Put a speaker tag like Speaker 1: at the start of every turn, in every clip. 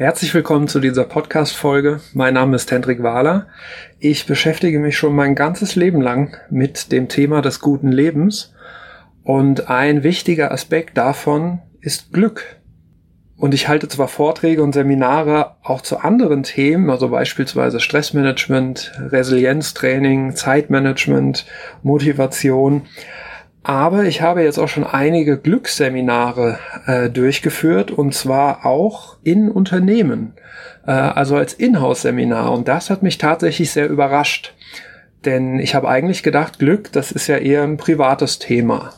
Speaker 1: Herzlich willkommen zu dieser Podcast-Folge. Mein Name ist Hendrik Wahler. Ich beschäftige mich schon mein ganzes Leben lang mit dem Thema des guten Lebens. Und ein wichtiger Aspekt davon ist Glück. Und ich halte zwar Vorträge und Seminare auch zu anderen Themen, also beispielsweise Stressmanagement, Resilienztraining, Zeitmanagement, Motivation, aber ich habe jetzt auch schon einige Glücksseminare äh, durchgeführt und zwar auch in Unternehmen, äh, also als Inhouse-Seminar. Und das hat mich tatsächlich sehr überrascht. Denn ich habe eigentlich gedacht, Glück, das ist ja eher ein privates Thema.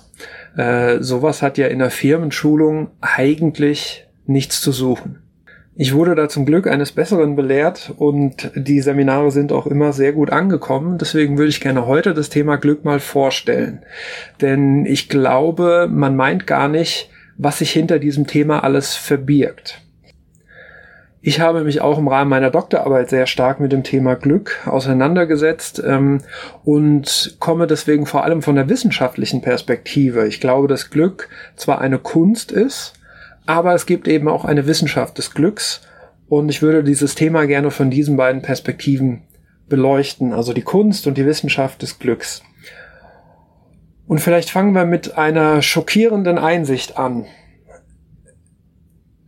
Speaker 1: Äh, sowas hat ja in der Firmenschulung eigentlich nichts zu suchen. Ich wurde da zum Glück eines Besseren belehrt und die Seminare sind auch immer sehr gut angekommen. Deswegen würde ich gerne heute das Thema Glück mal vorstellen. Denn ich glaube, man meint gar nicht, was sich hinter diesem Thema alles verbirgt. Ich habe mich auch im Rahmen meiner Doktorarbeit sehr stark mit dem Thema Glück auseinandergesetzt ähm, und komme deswegen vor allem von der wissenschaftlichen Perspektive. Ich glaube, dass Glück zwar eine Kunst ist, aber es gibt eben auch eine Wissenschaft des Glücks und ich würde dieses Thema gerne von diesen beiden Perspektiven beleuchten, also die Kunst und die Wissenschaft des Glücks. Und vielleicht fangen wir mit einer schockierenden Einsicht an.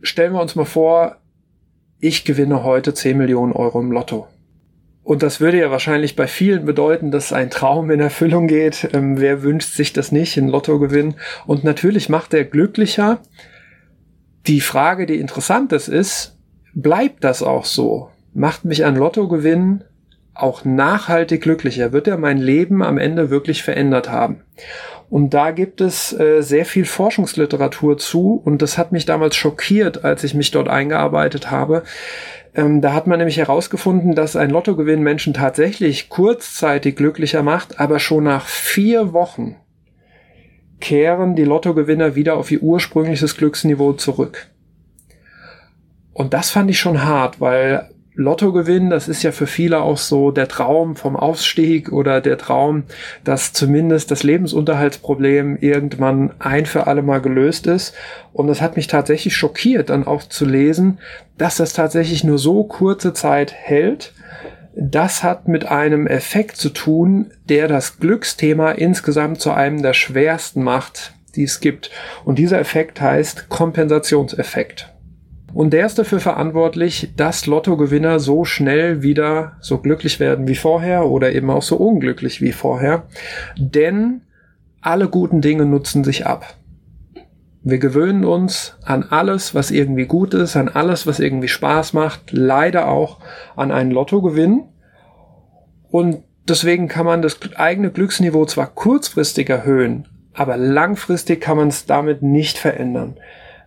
Speaker 1: Stellen wir uns mal vor, ich gewinne heute 10 Millionen Euro im Lotto. Und das würde ja wahrscheinlich bei vielen bedeuten, dass ein Traum in Erfüllung geht. Ähm, wer wünscht sich das nicht, ein Lottogewinn? Und natürlich macht er glücklicher, die Frage, die interessant ist, ist, bleibt das auch so? Macht mich ein Lottogewinn auch nachhaltig glücklicher? Wird er mein Leben am Ende wirklich verändert haben? Und da gibt es äh, sehr viel Forschungsliteratur zu und das hat mich damals schockiert, als ich mich dort eingearbeitet habe. Ähm, da hat man nämlich herausgefunden, dass ein Lottogewinn Menschen tatsächlich kurzzeitig glücklicher macht, aber schon nach vier Wochen kehren die Lottogewinner wieder auf ihr ursprüngliches Glücksniveau zurück. Und das fand ich schon hart, weil Lottogewinn, das ist ja für viele auch so der Traum vom Aufstieg oder der Traum, dass zumindest das Lebensunterhaltsproblem irgendwann ein für alle Mal gelöst ist. Und es hat mich tatsächlich schockiert, dann auch zu lesen, dass das tatsächlich nur so kurze Zeit hält das hat mit einem Effekt zu tun, der das Glücksthema insgesamt zu einem der schwersten macht, die es gibt. Und dieser Effekt heißt Kompensationseffekt. Und der ist dafür verantwortlich, dass Lottogewinner so schnell wieder so glücklich werden wie vorher oder eben auch so unglücklich wie vorher. Denn alle guten Dinge nutzen sich ab. Wir gewöhnen uns an alles, was irgendwie gut ist, an alles, was irgendwie Spaß macht, leider auch an einen Lottogewinn. Und deswegen kann man das eigene Glücksniveau zwar kurzfristig erhöhen, aber langfristig kann man es damit nicht verändern.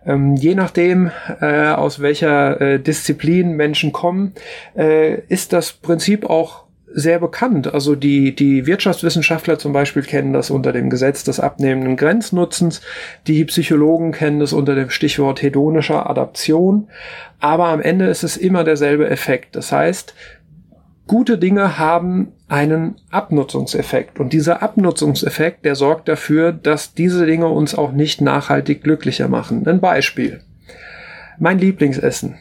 Speaker 1: Ähm, je nachdem, äh, aus welcher äh, Disziplin Menschen kommen, äh, ist das Prinzip auch sehr bekannt. Also die, die Wirtschaftswissenschaftler zum Beispiel kennen das unter dem Gesetz des abnehmenden Grenznutzens. Die Psychologen kennen das unter dem Stichwort hedonischer Adaption. Aber am Ende ist es immer derselbe Effekt. Das heißt, gute Dinge haben einen Abnutzungseffekt. Und dieser Abnutzungseffekt, der sorgt dafür, dass diese Dinge uns auch nicht nachhaltig glücklicher machen. Ein Beispiel. Mein Lieblingsessen.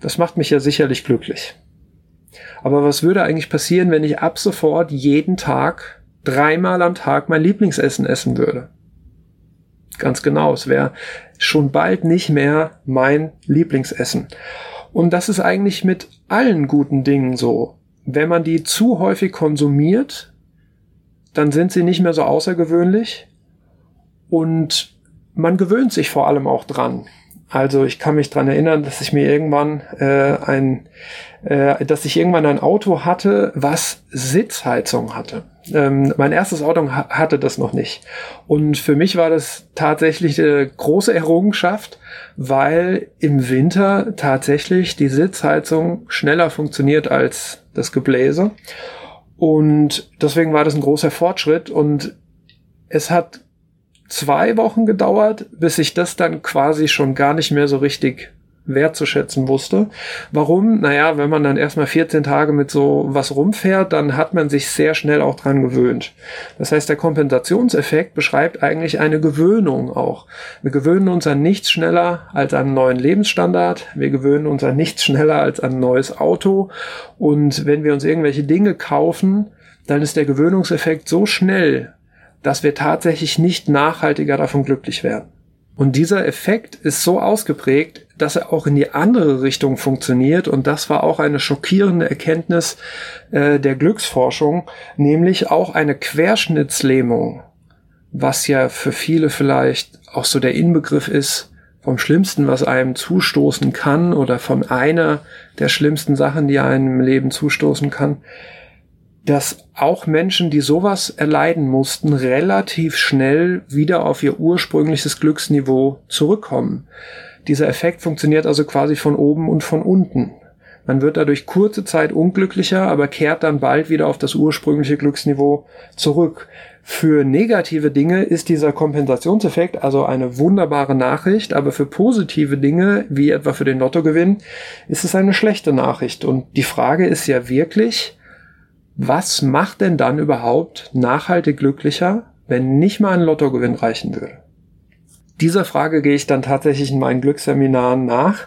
Speaker 1: Das macht mich ja sicherlich glücklich. Aber was würde eigentlich passieren, wenn ich ab sofort jeden Tag, dreimal am Tag mein Lieblingsessen essen würde? Ganz genau, es wäre schon bald nicht mehr mein Lieblingsessen. Und das ist eigentlich mit allen guten Dingen so. Wenn man die zu häufig konsumiert, dann sind sie nicht mehr so außergewöhnlich und man gewöhnt sich vor allem auch dran. Also ich kann mich dran erinnern, dass ich mir irgendwann äh, ein, äh, dass ich irgendwann ein Auto hatte, was Sitzheizung hatte. Ähm, mein erstes Auto hatte das noch nicht. Und für mich war das tatsächlich eine große Errungenschaft, weil im Winter tatsächlich die Sitzheizung schneller funktioniert als das Gebläse. Und deswegen war das ein großer Fortschritt und es hat zwei Wochen gedauert, bis ich das dann quasi schon gar nicht mehr so richtig wertzuschätzen wusste. Warum? Naja, wenn man dann erstmal 14 Tage mit so was rumfährt, dann hat man sich sehr schnell auch dran gewöhnt. Das heißt, der Kompensationseffekt beschreibt eigentlich eine Gewöhnung auch. Wir gewöhnen uns an nichts schneller als an einen neuen Lebensstandard. Wir gewöhnen uns an nichts schneller als an ein neues Auto. Und wenn wir uns irgendwelche Dinge kaufen, dann ist der Gewöhnungseffekt so schnell, dass wir tatsächlich nicht nachhaltiger davon glücklich werden. Und dieser Effekt ist so ausgeprägt, dass er auch in die andere Richtung funktioniert. Und das war auch eine schockierende Erkenntnis äh, der Glücksforschung, nämlich auch eine Querschnittslähmung, was ja für viele vielleicht auch so der Inbegriff ist vom Schlimmsten, was einem zustoßen kann oder von einer der schlimmsten Sachen, die einem im Leben zustoßen kann dass auch Menschen, die sowas erleiden mussten, relativ schnell wieder auf ihr ursprüngliches Glücksniveau zurückkommen. Dieser Effekt funktioniert also quasi von oben und von unten. Man wird dadurch kurze Zeit unglücklicher, aber kehrt dann bald wieder auf das ursprüngliche Glücksniveau zurück. Für negative Dinge ist dieser Kompensationseffekt also eine wunderbare Nachricht, aber für positive Dinge, wie etwa für den Lottogewinn, ist es eine schlechte Nachricht. Und die Frage ist ja wirklich, was macht denn dann überhaupt nachhaltig glücklicher, wenn nicht mal ein Lottogewinn reichen würde? Dieser Frage gehe ich dann tatsächlich in meinen Glücksseminaren nach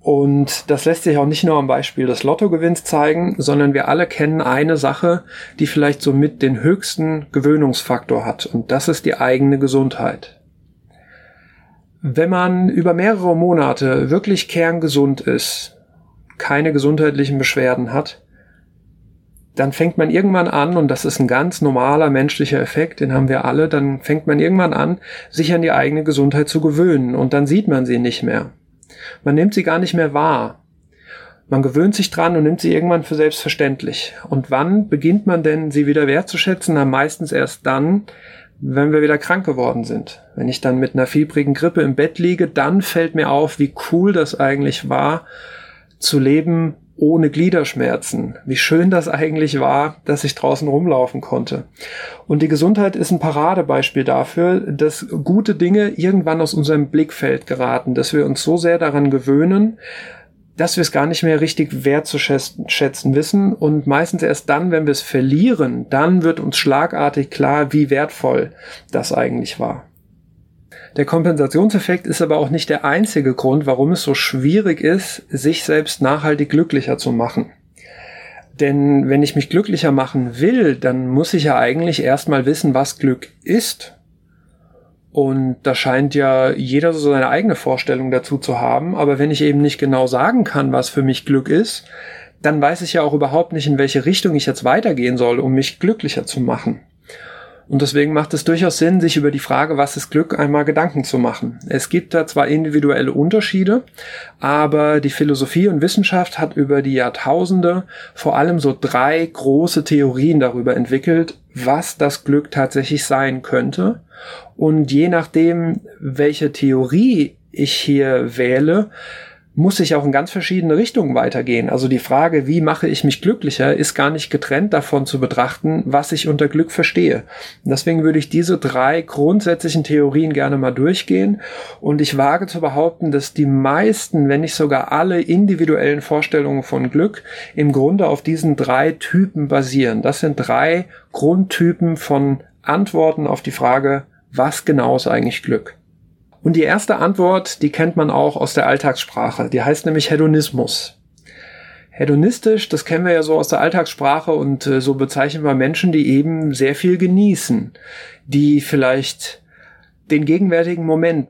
Speaker 1: und das lässt sich auch nicht nur am Beispiel des Lottogewinns zeigen, sondern wir alle kennen eine Sache, die vielleicht somit den höchsten Gewöhnungsfaktor hat und das ist die eigene Gesundheit. Wenn man über mehrere Monate wirklich kerngesund ist, keine gesundheitlichen Beschwerden hat, dann fängt man irgendwann an, und das ist ein ganz normaler menschlicher Effekt, den haben wir alle, dann fängt man irgendwann an, sich an die eigene Gesundheit zu gewöhnen und dann sieht man sie nicht mehr. Man nimmt sie gar nicht mehr wahr. Man gewöhnt sich dran und nimmt sie irgendwann für selbstverständlich. Und wann beginnt man denn, sie wieder wertzuschätzen? Na, meistens erst dann, wenn wir wieder krank geworden sind. Wenn ich dann mit einer fiebrigen Grippe im Bett liege, dann fällt mir auf, wie cool das eigentlich war, zu leben ohne Gliederschmerzen. Wie schön das eigentlich war, dass ich draußen rumlaufen konnte. Und die Gesundheit ist ein Paradebeispiel dafür, dass gute Dinge irgendwann aus unserem Blickfeld geraten, dass wir uns so sehr daran gewöhnen, dass wir es gar nicht mehr richtig wertzuschätzen wissen und meistens erst dann, wenn wir es verlieren, dann wird uns schlagartig klar, wie wertvoll das eigentlich war. Der Kompensationseffekt ist aber auch nicht der einzige Grund, warum es so schwierig ist, sich selbst nachhaltig glücklicher zu machen. Denn wenn ich mich glücklicher machen will, dann muss ich ja eigentlich erstmal wissen, was Glück ist. Und da scheint ja jeder so seine eigene Vorstellung dazu zu haben. Aber wenn ich eben nicht genau sagen kann, was für mich Glück ist, dann weiß ich ja auch überhaupt nicht, in welche Richtung ich jetzt weitergehen soll, um mich glücklicher zu machen. Und deswegen macht es durchaus Sinn, sich über die Frage, was ist Glück, einmal Gedanken zu machen. Es gibt da zwar individuelle Unterschiede, aber die Philosophie und Wissenschaft hat über die Jahrtausende vor allem so drei große Theorien darüber entwickelt, was das Glück tatsächlich sein könnte. Und je nachdem, welche Theorie ich hier wähle, muss ich auch in ganz verschiedene Richtungen weitergehen. Also die Frage, wie mache ich mich glücklicher, ist gar nicht getrennt davon zu betrachten, was ich unter Glück verstehe. Deswegen würde ich diese drei grundsätzlichen Theorien gerne mal durchgehen. Und ich wage zu behaupten, dass die meisten, wenn nicht sogar alle individuellen Vorstellungen von Glück im Grunde auf diesen drei Typen basieren. Das sind drei Grundtypen von Antworten auf die Frage, was genau ist eigentlich Glück? Und die erste Antwort, die kennt man auch aus der Alltagssprache. Die heißt nämlich Hedonismus. Hedonistisch, das kennen wir ja so aus der Alltagssprache und äh, so bezeichnen wir Menschen, die eben sehr viel genießen, die vielleicht den gegenwärtigen Moment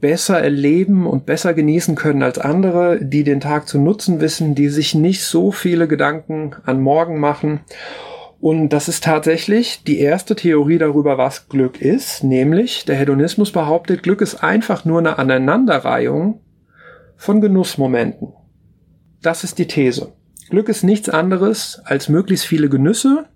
Speaker 1: besser erleben und besser genießen können als andere, die den Tag zu nutzen wissen, die sich nicht so viele Gedanken an morgen machen und das ist tatsächlich die erste Theorie darüber, was Glück ist, nämlich der Hedonismus behauptet, Glück ist einfach nur eine Aneinanderreihung von Genussmomenten. Das ist die These. Glück ist nichts anderes als möglichst viele Genüsse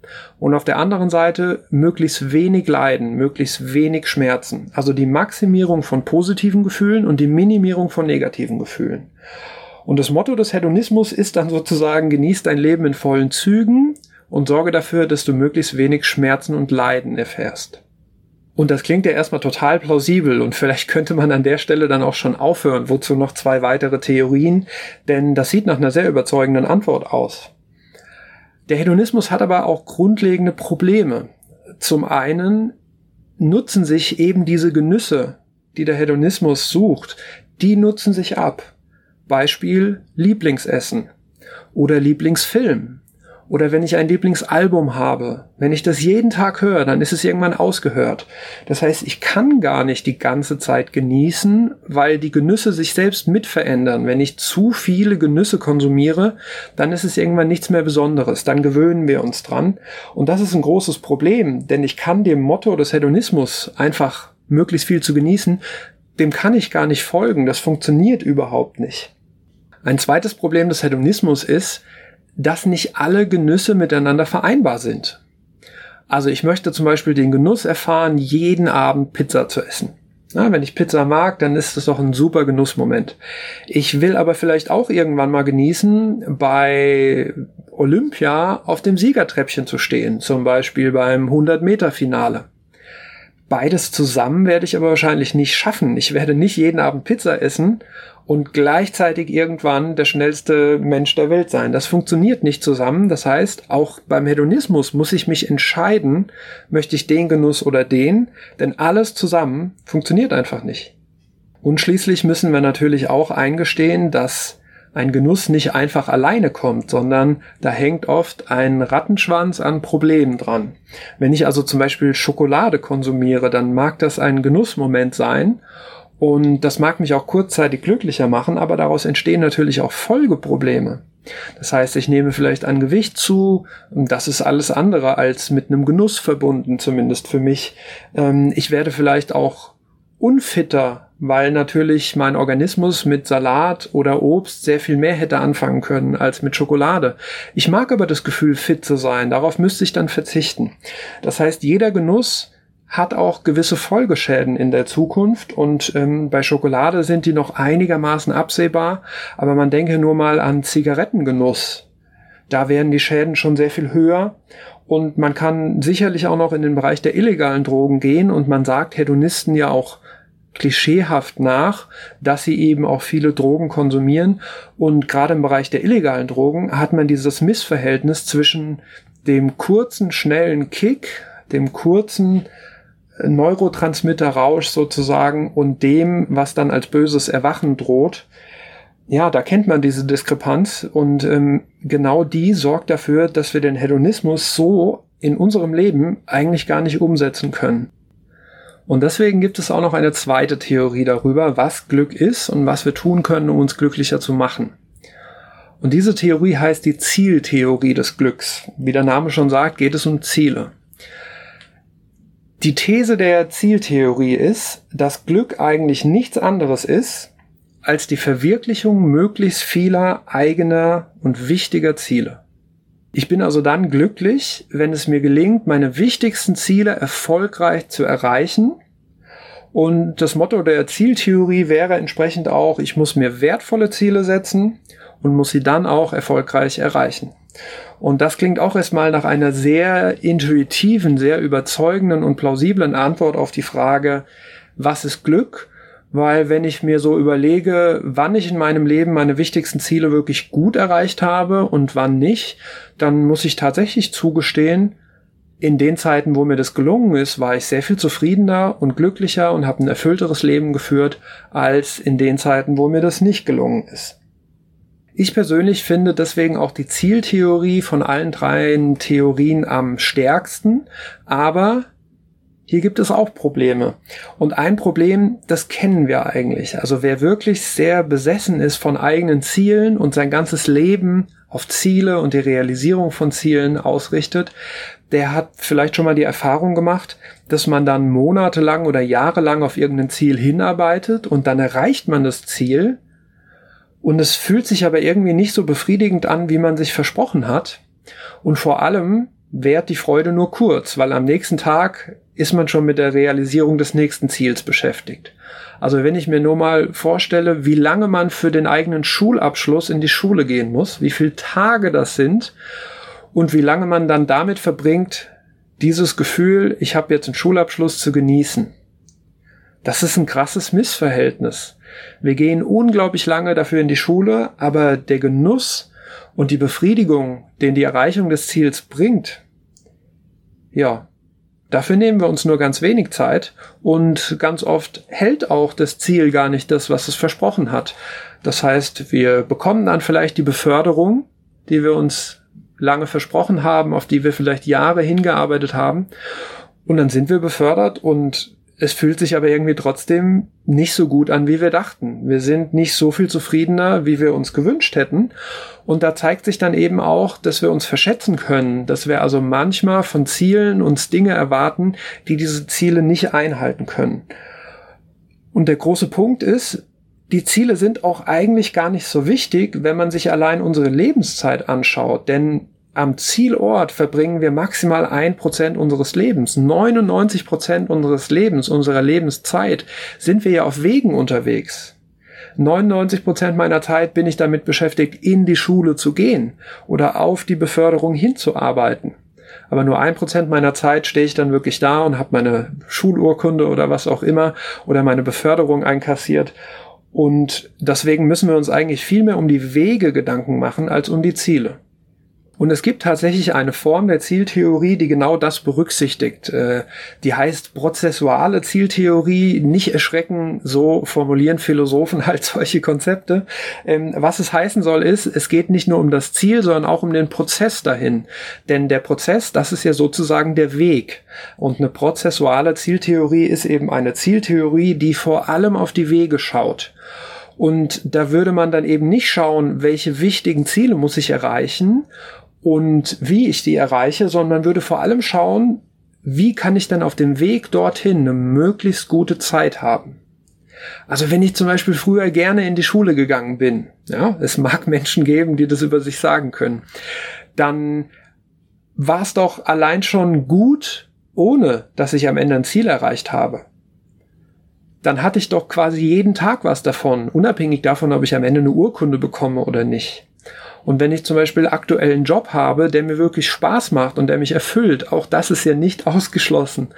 Speaker 1: und auf der anderen Seite möglichst wenig Leiden, möglichst wenig Schmerzen. Also die Maximierung von positiven Gefühlen und die Minimierung von negativen Gefühlen. Und das Motto des Hedonismus ist dann sozusagen, genießt dein Leben in vollen Zügen und sorge dafür, dass du möglichst wenig Schmerzen und Leiden erfährst. Und das klingt ja erstmal total plausibel und vielleicht könnte man an der Stelle dann auch schon aufhören. Wozu noch zwei weitere Theorien? Denn das sieht nach einer sehr überzeugenden Antwort aus. Der Hedonismus hat aber auch grundlegende Probleme. Zum einen nutzen sich eben diese Genüsse, die der Hedonismus sucht, die nutzen sich ab. Beispiel Lieblingsessen oder Lieblingsfilm oder wenn ich ein Lieblingsalbum habe, wenn ich das jeden Tag höre, dann ist es irgendwann ausgehört. Das heißt, ich kann gar nicht die ganze Zeit genießen, weil die Genüsse sich selbst mit verändern. Wenn ich zu viele Genüsse konsumiere, dann ist es irgendwann nichts mehr Besonderes. Dann gewöhnen wir uns dran. Und das ist ein großes Problem, denn ich kann dem Motto des Hedonismus einfach möglichst viel zu genießen, dem kann ich gar nicht folgen. Das funktioniert überhaupt nicht. Ein zweites Problem des Hedonismus ist, dass nicht alle Genüsse miteinander vereinbar sind. Also ich möchte zum Beispiel den Genuss erfahren, jeden Abend Pizza zu essen. Ja, wenn ich Pizza mag, dann ist das doch ein super Genussmoment. Ich will aber vielleicht auch irgendwann mal genießen, bei Olympia auf dem Siegertreppchen zu stehen, zum Beispiel beim 100-Meter-Finale. Beides zusammen werde ich aber wahrscheinlich nicht schaffen. Ich werde nicht jeden Abend Pizza essen und gleichzeitig irgendwann der schnellste Mensch der Welt sein. Das funktioniert nicht zusammen. Das heißt, auch beim Hedonismus muss ich mich entscheiden, möchte ich den Genuss oder den, denn alles zusammen funktioniert einfach nicht. Und schließlich müssen wir natürlich auch eingestehen, dass ein Genuss nicht einfach alleine kommt, sondern da hängt oft ein Rattenschwanz an Problemen dran. Wenn ich also zum Beispiel Schokolade konsumiere, dann mag das ein Genussmoment sein und das mag mich auch kurzzeitig glücklicher machen, aber daraus entstehen natürlich auch Folgeprobleme. Das heißt, ich nehme vielleicht an Gewicht zu. Das ist alles andere als mit einem Genuss verbunden, zumindest für mich. Ähm, ich werde vielleicht auch unfitter, weil natürlich mein Organismus mit Salat oder Obst sehr viel mehr hätte anfangen können als mit Schokolade. Ich mag aber das Gefühl, fit zu sein. Darauf müsste ich dann verzichten. Das heißt, jeder Genuss hat auch gewisse Folgeschäden in der Zukunft und ähm, bei Schokolade sind die noch einigermaßen absehbar, aber man denke nur mal an Zigarettengenuss. Da werden die Schäden schon sehr viel höher und man kann sicherlich auch noch in den Bereich der illegalen Drogen gehen und man sagt Hedonisten ja auch klischeehaft nach, dass sie eben auch viele Drogen konsumieren und gerade im Bereich der illegalen Drogen hat man dieses Missverhältnis zwischen dem kurzen, schnellen Kick, dem kurzen Neurotransmitterrausch sozusagen und dem, was dann als böses Erwachen droht. Ja, da kennt man diese Diskrepanz und ähm, genau die sorgt dafür, dass wir den Hedonismus so in unserem Leben eigentlich gar nicht umsetzen können. Und deswegen gibt es auch noch eine zweite Theorie darüber, was Glück ist und was wir tun können, um uns glücklicher zu machen. Und diese Theorie heißt die Zieltheorie des Glücks. Wie der Name schon sagt, geht es um Ziele. Die These der Zieltheorie ist, dass Glück eigentlich nichts anderes ist als die Verwirklichung möglichst vieler eigener und wichtiger Ziele. Ich bin also dann glücklich, wenn es mir gelingt, meine wichtigsten Ziele erfolgreich zu erreichen. Und das Motto der Zieltheorie wäre entsprechend auch, ich muss mir wertvolle Ziele setzen und muss sie dann auch erfolgreich erreichen. Und das klingt auch erstmal nach einer sehr intuitiven, sehr überzeugenden und plausiblen Antwort auf die Frage, was ist Glück? Weil wenn ich mir so überlege, wann ich in meinem Leben meine wichtigsten Ziele wirklich gut erreicht habe und wann nicht, dann muss ich tatsächlich zugestehen, in den Zeiten, wo mir das gelungen ist, war ich sehr viel zufriedener und glücklicher und habe ein erfüllteres Leben geführt, als in den Zeiten, wo mir das nicht gelungen ist. Ich persönlich finde deswegen auch die Zieltheorie von allen dreien Theorien am stärksten, aber hier gibt es auch Probleme. Und ein Problem, das kennen wir eigentlich. Also wer wirklich sehr besessen ist von eigenen Zielen und sein ganzes Leben auf Ziele und die Realisierung von Zielen ausrichtet, der hat vielleicht schon mal die Erfahrung gemacht, dass man dann monatelang oder jahrelang auf irgendein Ziel hinarbeitet und dann erreicht man das Ziel und es fühlt sich aber irgendwie nicht so befriedigend an, wie man sich versprochen hat. Und vor allem währt die Freude nur kurz, weil am nächsten Tag ist man schon mit der Realisierung des nächsten Ziels beschäftigt. Also wenn ich mir nur mal vorstelle, wie lange man für den eigenen Schulabschluss in die Schule gehen muss, wie viele Tage das sind und wie lange man dann damit verbringt, dieses Gefühl, ich habe jetzt einen Schulabschluss zu genießen. Das ist ein krasses Missverhältnis. Wir gehen unglaublich lange dafür in die Schule, aber der Genuss und die Befriedigung, den die Erreichung des Ziels bringt, ja, dafür nehmen wir uns nur ganz wenig Zeit und ganz oft hält auch das Ziel gar nicht das, was es versprochen hat. Das heißt, wir bekommen dann vielleicht die Beförderung, die wir uns lange versprochen haben, auf die wir vielleicht Jahre hingearbeitet haben. Und dann sind wir befördert und es fühlt sich aber irgendwie trotzdem nicht so gut an, wie wir dachten. Wir sind nicht so viel zufriedener, wie wir uns gewünscht hätten. Und da zeigt sich dann eben auch, dass wir uns verschätzen können, dass wir also manchmal von Zielen uns Dinge erwarten, die diese Ziele nicht einhalten können. Und der große Punkt ist, die Ziele sind auch eigentlich gar nicht so wichtig, wenn man sich allein unsere Lebenszeit anschaut, denn am Zielort verbringen wir maximal ein Prozent unseres Lebens. 99 Prozent unseres Lebens, unserer Lebenszeit sind wir ja auf Wegen unterwegs. 99 Prozent meiner Zeit bin ich damit beschäftigt, in die Schule zu gehen oder auf die Beförderung hinzuarbeiten. Aber nur ein Prozent meiner Zeit stehe ich dann wirklich da und habe meine Schulurkunde oder was auch immer oder meine Beförderung einkassiert. Und deswegen müssen wir uns eigentlich viel mehr um die Wege Gedanken machen als um die Ziele. Und es gibt tatsächlich eine Form der Zieltheorie, die genau das berücksichtigt. Äh, die heißt prozessuale Zieltheorie. Nicht erschrecken, so formulieren Philosophen halt solche Konzepte. Ähm, was es heißen soll, ist, es geht nicht nur um das Ziel, sondern auch um den Prozess dahin. Denn der Prozess, das ist ja sozusagen der Weg. Und eine prozessuale Zieltheorie ist eben eine Zieltheorie, die vor allem auf die Wege schaut. Und da würde man dann eben nicht schauen, welche wichtigen Ziele muss ich erreichen und wie ich die erreiche, sondern würde vor allem schauen, wie kann ich dann auf dem Weg dorthin eine möglichst gute Zeit haben. Also wenn ich zum Beispiel früher gerne in die Schule gegangen bin, ja, es mag Menschen geben, die das über sich sagen können, dann war es doch allein schon gut, ohne dass ich am Ende ein Ziel erreicht habe. Dann hatte ich doch quasi jeden Tag was davon, unabhängig davon, ob ich am Ende eine Urkunde bekomme oder nicht. Und wenn ich zum Beispiel aktuell einen Job habe, der mir wirklich Spaß macht und der mich erfüllt, auch das ist ja nicht ausgeschlossen,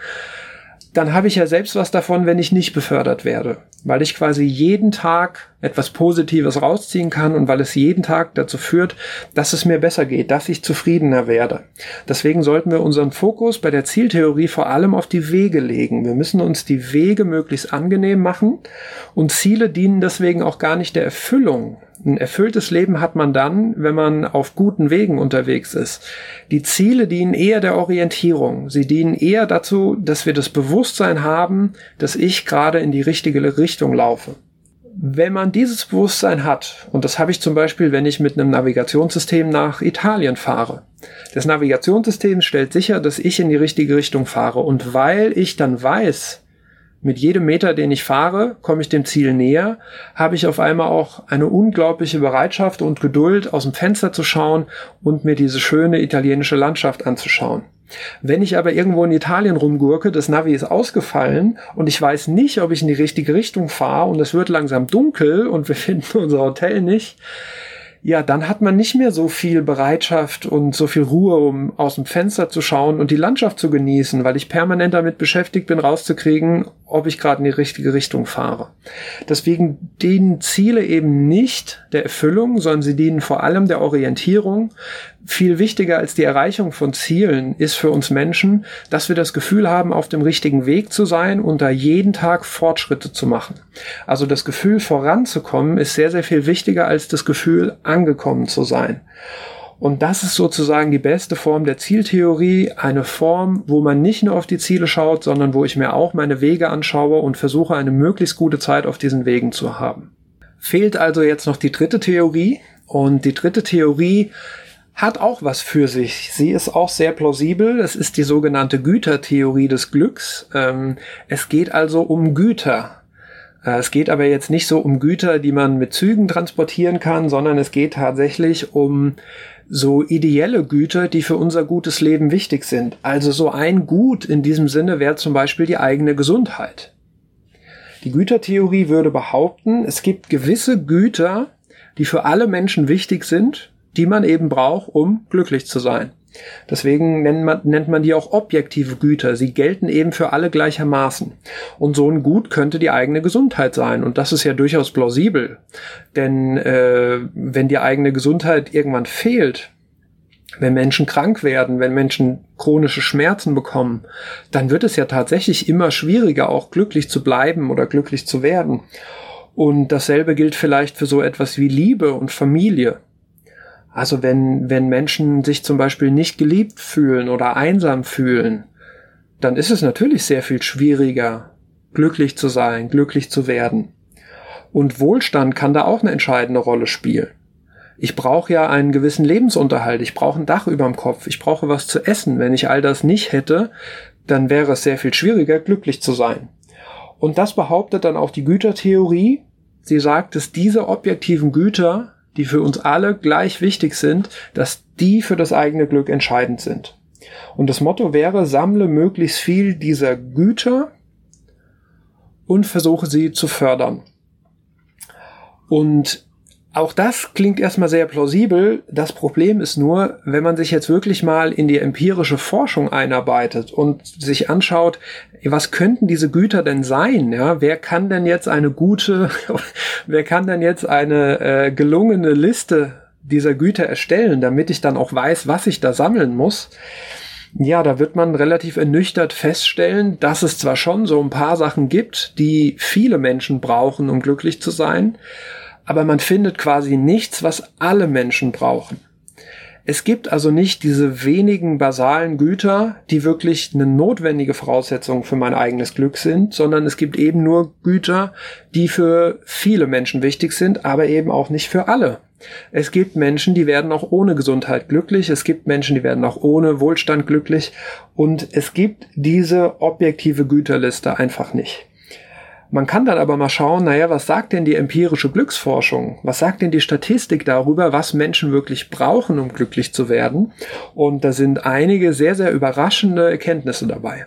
Speaker 1: dann habe ich ja selbst was davon, wenn ich nicht befördert werde, weil ich quasi jeden Tag etwas Positives rausziehen kann und weil es jeden Tag dazu führt, dass es mir besser geht, dass ich zufriedener werde. Deswegen sollten wir unseren Fokus bei der Zieltheorie vor allem auf die Wege legen. Wir müssen uns die Wege möglichst angenehm machen und Ziele dienen deswegen auch gar nicht der Erfüllung, ein erfülltes Leben hat man dann, wenn man auf guten Wegen unterwegs ist. Die Ziele dienen eher der Orientierung. Sie dienen eher dazu, dass wir das Bewusstsein haben, dass ich gerade in die richtige Richtung laufe. Wenn man dieses Bewusstsein hat, und das habe ich zum Beispiel, wenn ich mit einem Navigationssystem nach Italien fahre. Das Navigationssystem stellt sicher, dass ich in die richtige Richtung fahre. Und weil ich dann weiß, mit jedem Meter, den ich fahre, komme ich dem Ziel näher, habe ich auf einmal auch eine unglaubliche Bereitschaft und Geduld, aus dem Fenster zu schauen und mir diese schöne italienische Landschaft anzuschauen. Wenn ich aber irgendwo in Italien rumgurke, das Navi ist ausgefallen und ich weiß nicht, ob ich in die richtige Richtung fahre und es wird langsam dunkel und wir finden unser Hotel nicht, ja, dann hat man nicht mehr so viel Bereitschaft und so viel Ruhe, um aus dem Fenster zu schauen und die Landschaft zu genießen, weil ich permanent damit beschäftigt bin, rauszukriegen, ob ich gerade in die richtige Richtung fahre. Deswegen dienen Ziele eben nicht der Erfüllung, sondern sie dienen vor allem der Orientierung. Viel wichtiger als die Erreichung von Zielen ist für uns Menschen, dass wir das Gefühl haben, auf dem richtigen Weg zu sein und da jeden Tag Fortschritte zu machen. Also das Gefühl voranzukommen ist sehr, sehr viel wichtiger als das Gefühl angekommen zu sein. Und das ist sozusagen die beste Form der Zieltheorie, eine Form, wo man nicht nur auf die Ziele schaut, sondern wo ich mir auch meine Wege anschaue und versuche, eine möglichst gute Zeit auf diesen Wegen zu haben. Fehlt also jetzt noch die dritte Theorie. Und die dritte Theorie hat auch was für sich. Sie ist auch sehr plausibel. Es ist die sogenannte Gütertheorie des Glücks. Ähm, es geht also um Güter. Äh, es geht aber jetzt nicht so um Güter, die man mit Zügen transportieren kann, sondern es geht tatsächlich um so ideelle Güter, die für unser gutes Leben wichtig sind. Also so ein Gut in diesem Sinne wäre zum Beispiel die eigene Gesundheit. Die Gütertheorie würde behaupten, es gibt gewisse Güter, die für alle Menschen wichtig sind, die man eben braucht, um glücklich zu sein. Deswegen nennt man, nennt man die auch objektive Güter. Sie gelten eben für alle gleichermaßen. Und so ein Gut könnte die eigene Gesundheit sein. Und das ist ja durchaus plausibel. Denn äh, wenn die eigene Gesundheit irgendwann fehlt, wenn Menschen krank werden, wenn Menschen chronische Schmerzen bekommen, dann wird es ja tatsächlich immer schwieriger, auch glücklich zu bleiben oder glücklich zu werden. Und dasselbe gilt vielleicht für so etwas wie Liebe und Familie. Also wenn, wenn Menschen sich zum Beispiel nicht geliebt fühlen oder einsam fühlen, dann ist es natürlich sehr viel schwieriger, glücklich zu sein, glücklich zu werden. Und Wohlstand kann da auch eine entscheidende Rolle spielen. Ich brauche ja einen gewissen Lebensunterhalt, ich brauche ein Dach überm Kopf, ich brauche was zu essen. Wenn ich all das nicht hätte, dann wäre es sehr viel schwieriger, glücklich zu sein. Und das behauptet dann auch die Gütertheorie. Sie sagt, dass diese objektiven Güter die für uns alle gleich wichtig sind, dass die für das eigene Glück entscheidend sind. Und das Motto wäre, sammle möglichst viel dieser Güter und versuche sie zu fördern. Und auch das klingt erstmal sehr plausibel. Das Problem ist nur, wenn man sich jetzt wirklich mal in die empirische Forschung einarbeitet und sich anschaut, was könnten diese Güter denn sein? Ja, wer kann denn jetzt eine gute, wer kann denn jetzt eine äh, gelungene Liste dieser Güter erstellen, damit ich dann auch weiß, was ich da sammeln muss? Ja, da wird man relativ ernüchtert feststellen, dass es zwar schon so ein paar Sachen gibt, die viele Menschen brauchen, um glücklich zu sein, aber man findet quasi nichts, was alle Menschen brauchen. Es gibt also nicht diese wenigen basalen Güter, die wirklich eine notwendige Voraussetzung für mein eigenes Glück sind, sondern es gibt eben nur Güter, die für viele Menschen wichtig sind, aber eben auch nicht für alle. Es gibt Menschen, die werden auch ohne Gesundheit glücklich, es gibt Menschen, die werden auch ohne Wohlstand glücklich und es gibt diese objektive Güterliste einfach nicht. Man kann dann aber mal schauen, naja, was sagt denn die empirische Glücksforschung? Was sagt denn die Statistik darüber, was Menschen wirklich brauchen, um glücklich zu werden? Und da sind einige sehr, sehr überraschende Erkenntnisse dabei.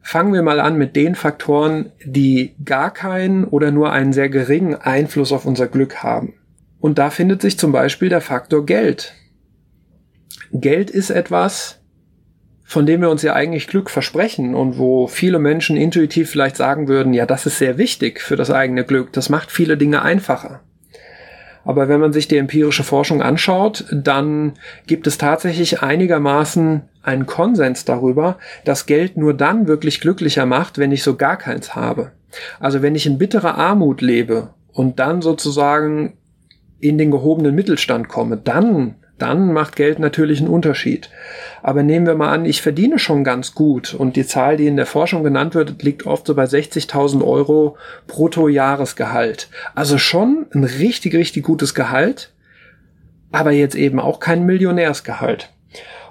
Speaker 1: Fangen wir mal an mit den Faktoren, die gar keinen oder nur einen sehr geringen Einfluss auf unser Glück haben. Und da findet sich zum Beispiel der Faktor Geld. Geld ist etwas, von dem wir uns ja eigentlich Glück versprechen und wo viele Menschen intuitiv vielleicht sagen würden, ja, das ist sehr wichtig für das eigene Glück, das macht viele Dinge einfacher. Aber wenn man sich die empirische Forschung anschaut, dann gibt es tatsächlich einigermaßen einen Konsens darüber, dass Geld nur dann wirklich glücklicher macht, wenn ich so gar keins habe. Also wenn ich in bitterer Armut lebe und dann sozusagen in den gehobenen Mittelstand komme, dann dann macht Geld natürlich einen Unterschied. Aber nehmen wir mal an, ich verdiene schon ganz gut und die Zahl, die in der Forschung genannt wird, liegt oft so bei 60.000 Euro brutto Jahresgehalt. Also schon ein richtig, richtig gutes Gehalt, aber jetzt eben auch kein Millionärsgehalt.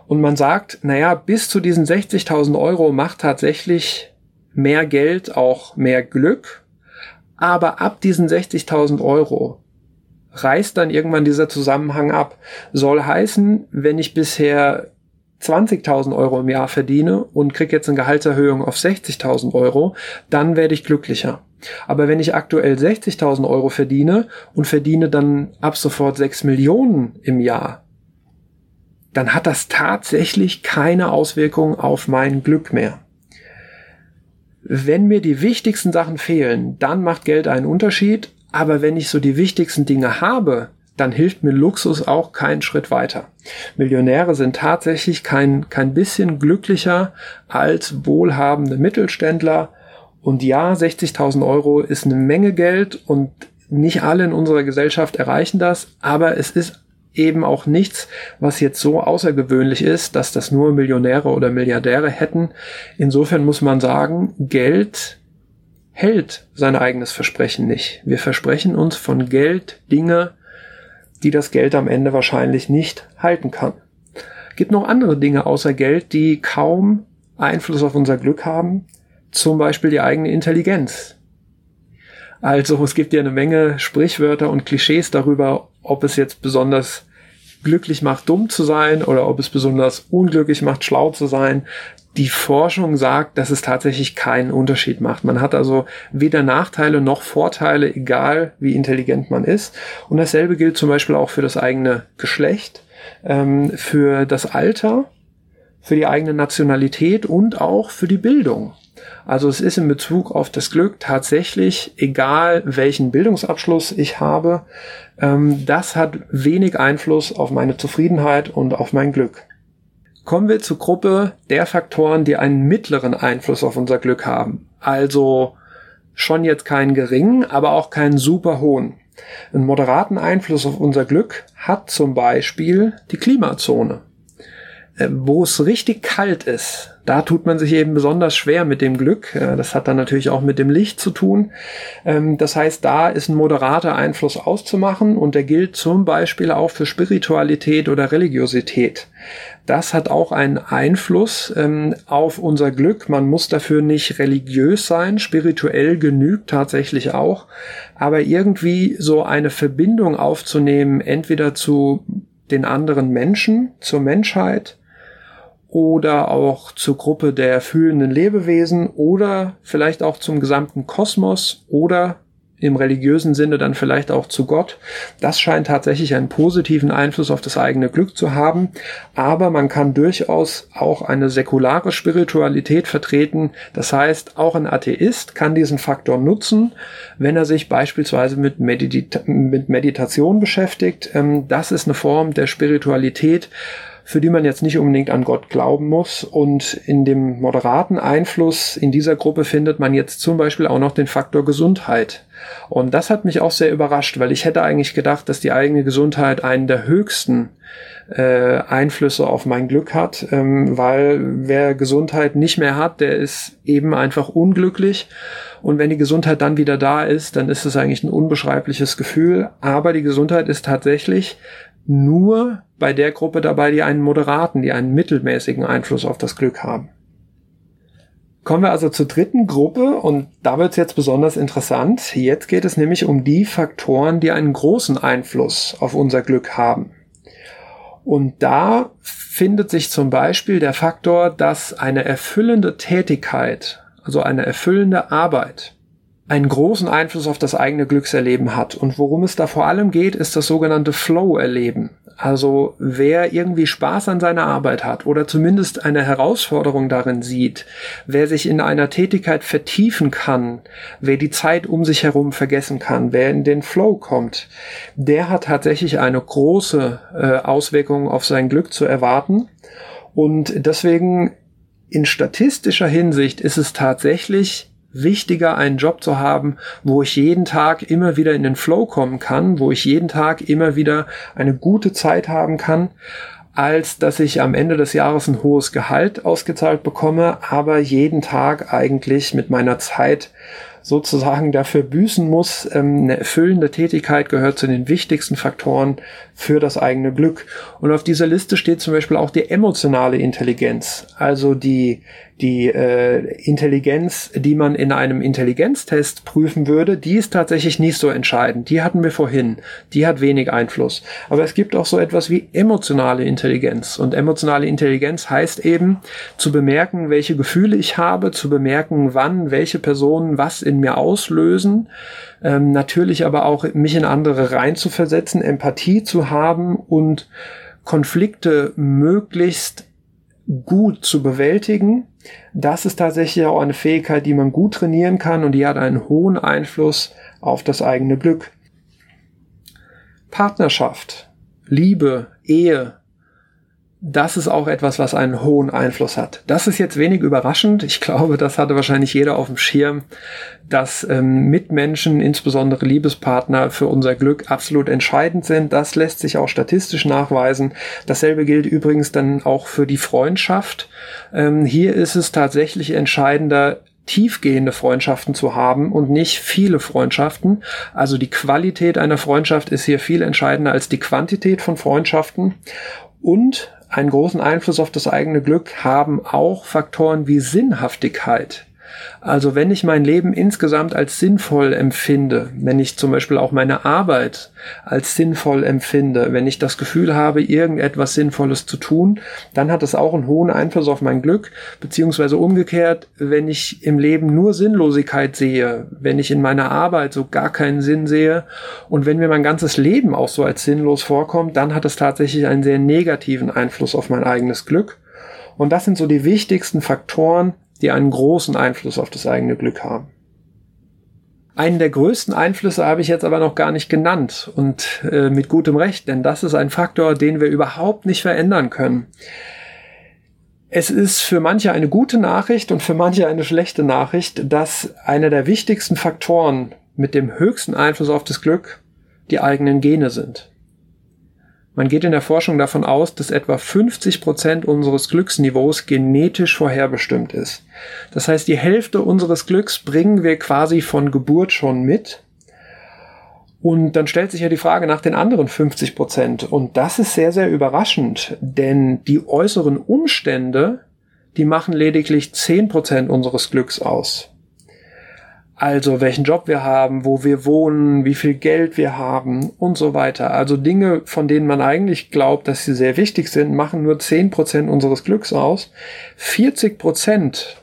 Speaker 1: Und man sagt, naja, bis zu diesen 60.000 Euro macht tatsächlich mehr Geld auch mehr Glück. Aber ab diesen 60.000 Euro reißt dann irgendwann dieser Zusammenhang ab. Soll heißen, wenn ich bisher 20.000 Euro im Jahr verdiene und kriege jetzt eine Gehaltserhöhung auf 60.000 Euro, dann werde ich glücklicher. Aber wenn ich aktuell 60.000 Euro verdiene und verdiene dann ab sofort 6 Millionen im Jahr, dann hat das tatsächlich keine Auswirkung auf mein Glück mehr. Wenn mir die wichtigsten Sachen fehlen, dann macht Geld einen Unterschied, aber wenn ich so die wichtigsten Dinge habe, dann hilft mir Luxus auch keinen Schritt weiter. Millionäre sind tatsächlich kein, kein bisschen glücklicher als wohlhabende Mittelständler. Und ja, 60.000 Euro ist eine Menge Geld und nicht alle in unserer Gesellschaft erreichen das, aber es ist eben auch nichts, was jetzt so außergewöhnlich ist, dass das nur Millionäre oder Milliardäre hätten. Insofern muss man sagen, Geld hält sein eigenes Versprechen nicht. Wir versprechen uns von Geld Dinge, die das Geld am Ende wahrscheinlich nicht halten kann. Gibt noch andere Dinge außer Geld, die kaum Einfluss auf unser Glück haben, zum Beispiel die eigene Intelligenz. Also es gibt ja eine Menge Sprichwörter und Klischees darüber, ob es jetzt besonders glücklich macht, dumm zu sein oder ob es besonders unglücklich macht, schlau zu sein. Die Forschung sagt, dass es tatsächlich keinen Unterschied macht. Man hat also weder Nachteile noch Vorteile, egal wie intelligent man ist. Und dasselbe gilt zum Beispiel auch für das eigene Geschlecht, ähm, für das Alter, für die eigene Nationalität und auch für die Bildung. Also es ist in Bezug auf das Glück tatsächlich egal, welchen Bildungsabschluss ich habe, ähm, das hat wenig Einfluss auf meine Zufriedenheit und auf mein Glück. Kommen wir zur Gruppe der Faktoren, die einen mittleren Einfluss auf unser Glück haben. Also schon jetzt keinen geringen, aber auch keinen super hohen. Einen moderaten Einfluss auf unser Glück hat zum Beispiel die Klimazone. Äh, wo es richtig kalt ist, da tut man sich eben besonders schwer mit dem Glück. Äh, das hat dann natürlich auch mit dem Licht zu tun. Ähm, das heißt, da ist ein moderater Einfluss auszumachen und der gilt zum Beispiel auch für Spiritualität oder Religiosität. Das hat auch einen Einfluss ähm, auf unser Glück. Man muss dafür nicht religiös sein. Spirituell genügt tatsächlich auch. Aber irgendwie so eine Verbindung aufzunehmen, entweder zu den anderen Menschen, zur Menschheit, oder auch zur Gruppe der fühlenden Lebewesen oder vielleicht auch zum gesamten Kosmos oder im religiösen Sinne dann vielleicht auch zu Gott. Das scheint tatsächlich einen positiven Einfluss auf das eigene Glück zu haben. Aber man kann durchaus auch eine säkulare Spiritualität vertreten. Das heißt, auch ein Atheist kann diesen Faktor nutzen, wenn er sich beispielsweise mit, Medita mit Meditation beschäftigt. Ähm, das ist eine Form der Spiritualität, für die man jetzt nicht unbedingt an Gott glauben muss. Und in dem moderaten Einfluss in dieser Gruppe findet man jetzt zum Beispiel auch noch den Faktor Gesundheit. Und das hat mich auch sehr überrascht, weil ich hätte eigentlich gedacht, dass die eigene Gesundheit einen der höchsten äh, Einflüsse auf mein Glück hat, ähm, weil wer Gesundheit nicht mehr hat, der ist eben einfach unglücklich. Und wenn die Gesundheit dann wieder da ist, dann ist es eigentlich ein unbeschreibliches Gefühl. Aber die Gesundheit ist tatsächlich nur bei der Gruppe dabei, die einen moderaten, die einen mittelmäßigen Einfluss auf das Glück haben. Kommen wir also zur dritten Gruppe und da wird es jetzt besonders interessant. Jetzt geht es nämlich um die Faktoren, die einen großen Einfluss auf unser Glück haben. Und da findet sich zum Beispiel der Faktor, dass eine erfüllende Tätigkeit, also eine erfüllende Arbeit, einen großen Einfluss auf das eigene Glückserleben hat. Und worum es da vor allem geht, ist das sogenannte Flow-Erleben. Also wer irgendwie Spaß an seiner Arbeit hat oder zumindest eine Herausforderung darin sieht, wer sich in einer Tätigkeit vertiefen kann, wer die Zeit um sich herum vergessen kann, wer in den Flow kommt, der hat tatsächlich eine große äh, Auswirkung auf sein Glück zu erwarten. Und deswegen in statistischer Hinsicht ist es tatsächlich wichtiger, einen Job zu haben, wo ich jeden Tag immer wieder in den Flow kommen kann, wo ich jeden Tag immer wieder eine gute Zeit haben kann, als dass ich am Ende des Jahres ein hohes Gehalt ausgezahlt bekomme, aber jeden Tag eigentlich mit meiner Zeit sozusagen dafür büßen muss. Ähm, eine erfüllende Tätigkeit gehört zu den wichtigsten Faktoren für das eigene Glück. Und auf dieser Liste steht zum Beispiel auch die emotionale Intelligenz, also die die äh, Intelligenz, die man in einem Intelligenztest prüfen würde, die ist tatsächlich nicht so entscheidend. Die hatten wir vorhin. Die hat wenig Einfluss. Aber es gibt auch so etwas wie emotionale Intelligenz. Und emotionale Intelligenz heißt eben zu bemerken, welche Gefühle ich habe, zu bemerken, wann welche Personen was in mir auslösen. Ähm, natürlich aber auch mich in andere reinzuversetzen, Empathie zu haben und Konflikte möglichst gut zu bewältigen. Das ist tatsächlich auch eine Fähigkeit, die man gut trainieren kann und die hat einen hohen Einfluss auf das eigene Glück. Partnerschaft, Liebe, Ehe, das ist auch etwas, was einen hohen Einfluss hat. Das ist jetzt wenig überraschend. Ich glaube, das hatte wahrscheinlich jeder auf dem Schirm, dass ähm, Mitmenschen, insbesondere Liebespartner, für unser Glück absolut entscheidend sind. Das lässt sich auch statistisch nachweisen. Dasselbe gilt übrigens dann auch für die Freundschaft. Ähm, hier ist es tatsächlich entscheidender, tiefgehende Freundschaften zu haben und nicht viele Freundschaften. Also die Qualität einer Freundschaft ist hier viel entscheidender als die Quantität von Freundschaften. Und einen großen Einfluss auf das eigene Glück haben auch Faktoren wie Sinnhaftigkeit. Also wenn ich mein Leben insgesamt als sinnvoll empfinde, wenn ich zum Beispiel auch meine Arbeit als sinnvoll empfinde, wenn ich das Gefühl habe, irgendetwas Sinnvolles zu tun, dann hat es auch einen hohen Einfluss auf mein Glück, beziehungsweise umgekehrt, wenn ich im Leben nur Sinnlosigkeit sehe, wenn ich in meiner Arbeit so gar keinen Sinn sehe und wenn mir mein ganzes Leben auch so als sinnlos vorkommt, dann hat es tatsächlich einen sehr negativen Einfluss auf mein eigenes Glück. Und das sind so die wichtigsten Faktoren, die einen großen Einfluss auf das eigene Glück haben. Einen der größten Einflüsse habe ich jetzt aber noch gar nicht genannt und äh, mit gutem Recht, denn das ist ein Faktor, den wir überhaupt nicht verändern können. Es ist für manche eine gute Nachricht und für manche eine schlechte Nachricht, dass einer der wichtigsten Faktoren mit dem höchsten Einfluss auf das Glück die eigenen Gene sind. Man geht in der Forschung davon aus, dass etwa 50 Prozent unseres Glücksniveaus genetisch vorherbestimmt ist. Das heißt, die Hälfte unseres Glücks bringen wir quasi von Geburt schon mit. Und dann stellt sich ja die Frage nach den anderen 50 Prozent. Und das ist sehr, sehr überraschend, denn die äußeren Umstände, die machen lediglich 10 Prozent unseres Glücks aus. Also welchen Job wir haben, wo wir wohnen, wie viel Geld wir haben und so weiter. Also Dinge, von denen man eigentlich glaubt, dass sie sehr wichtig sind, machen nur 10% unseres Glücks aus. 40%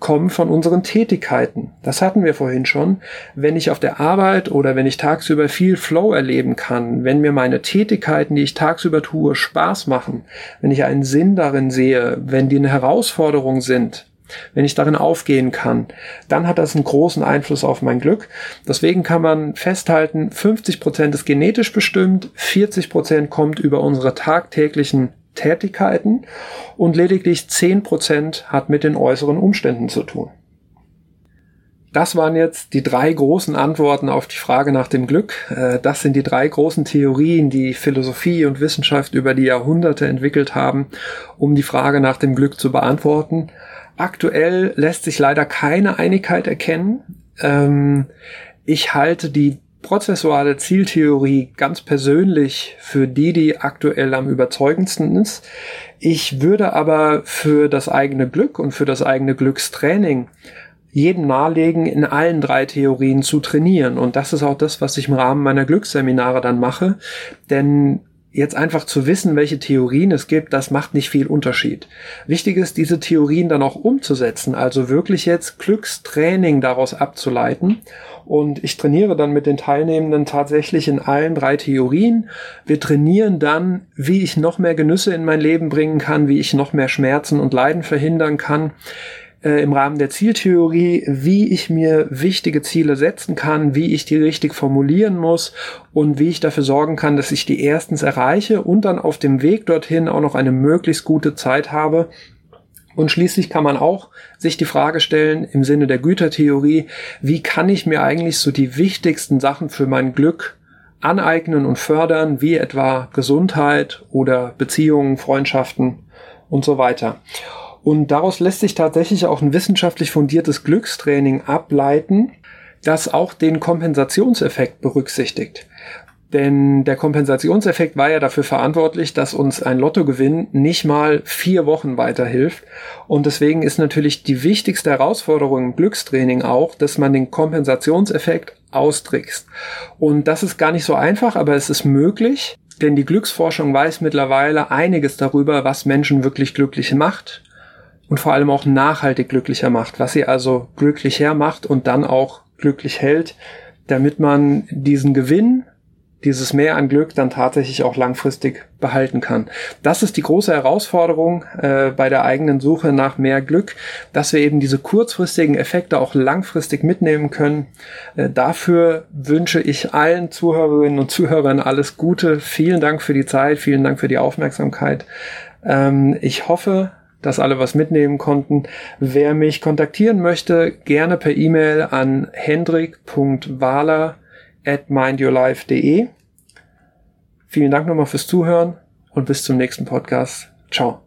Speaker 1: kommen von unseren Tätigkeiten. Das hatten wir vorhin schon. Wenn ich auf der Arbeit oder wenn ich tagsüber viel Flow erleben kann, wenn mir meine Tätigkeiten, die ich tagsüber tue, Spaß machen, wenn ich einen Sinn darin sehe, wenn die eine Herausforderung sind, wenn ich darin aufgehen kann, dann hat das einen großen Einfluss auf mein Glück. Deswegen kann man festhalten, 50 Prozent ist genetisch bestimmt, 40 Prozent kommt über unsere tagtäglichen Tätigkeiten und lediglich 10 Prozent hat mit den äußeren Umständen zu tun. Das waren jetzt die drei großen Antworten auf die Frage nach dem Glück. Äh, das sind die drei großen Theorien, die Philosophie und Wissenschaft über die Jahrhunderte entwickelt haben, um die Frage nach dem Glück zu beantworten. Aktuell lässt sich leider keine Einigkeit erkennen. Ähm, ich halte die prozessuale Zieltheorie ganz persönlich für die, die aktuell am überzeugendsten ist. Ich würde aber für das eigene Glück und für das eigene Glückstraining jedem nahelegen, in allen drei Theorien zu trainieren. Und das ist auch das, was ich im Rahmen meiner Glücksseminare dann mache. Denn jetzt einfach zu wissen, welche Theorien es gibt, das macht nicht viel Unterschied. Wichtig ist, diese Theorien dann auch umzusetzen, also wirklich jetzt Glückstraining daraus abzuleiten. Und ich trainiere dann mit den Teilnehmenden tatsächlich in allen drei Theorien. Wir trainieren dann, wie ich noch mehr Genüsse in mein Leben bringen kann, wie ich noch mehr Schmerzen und Leiden verhindern kann äh, im Rahmen der Zieltheorie, wie ich mir wichtige Ziele setzen kann, wie ich die richtig formulieren muss und wie ich dafür sorgen kann, dass ich die erstens erreiche und dann auf dem Weg dorthin auch noch eine möglichst gute Zeit habe, und schließlich kann man auch sich die Frage stellen im Sinne der Gütertheorie, wie kann ich mir eigentlich so die wichtigsten Sachen für mein Glück aneignen und fördern, wie etwa Gesundheit oder Beziehungen, Freundschaften und so weiter. Und daraus lässt sich tatsächlich auch ein wissenschaftlich fundiertes Glückstraining ableiten, das auch den Kompensationseffekt berücksichtigt. Denn der Kompensationseffekt war ja dafür verantwortlich, dass uns ein Lottogewinn nicht mal vier Wochen weiterhilft. Und deswegen ist natürlich die wichtigste Herausforderung im Glückstraining auch, dass man den Kompensationseffekt austrickst. Und das ist gar nicht so einfach, aber es ist möglich. Denn die Glücksforschung weiß mittlerweile einiges darüber, was Menschen wirklich glücklich macht und vor allem auch nachhaltig glücklicher macht, was sie also glücklicher macht und dann auch glücklich hält, damit man diesen Gewinn, dieses Mehr an Glück dann tatsächlich auch langfristig behalten kann. Das ist die große Herausforderung äh, bei der eigenen Suche nach mehr Glück, dass wir eben diese kurzfristigen Effekte auch langfristig mitnehmen können. Äh, dafür wünsche ich allen Zuhörerinnen und Zuhörern alles Gute. Vielen Dank für die Zeit, vielen Dank für die Aufmerksamkeit. Ähm, ich hoffe, dass alle was mitnehmen konnten. Wer mich kontaktieren möchte, gerne per E-Mail an hendrik.wahler at mindyourlife.de. Vielen Dank nochmal fürs Zuhören und bis zum nächsten Podcast. Ciao.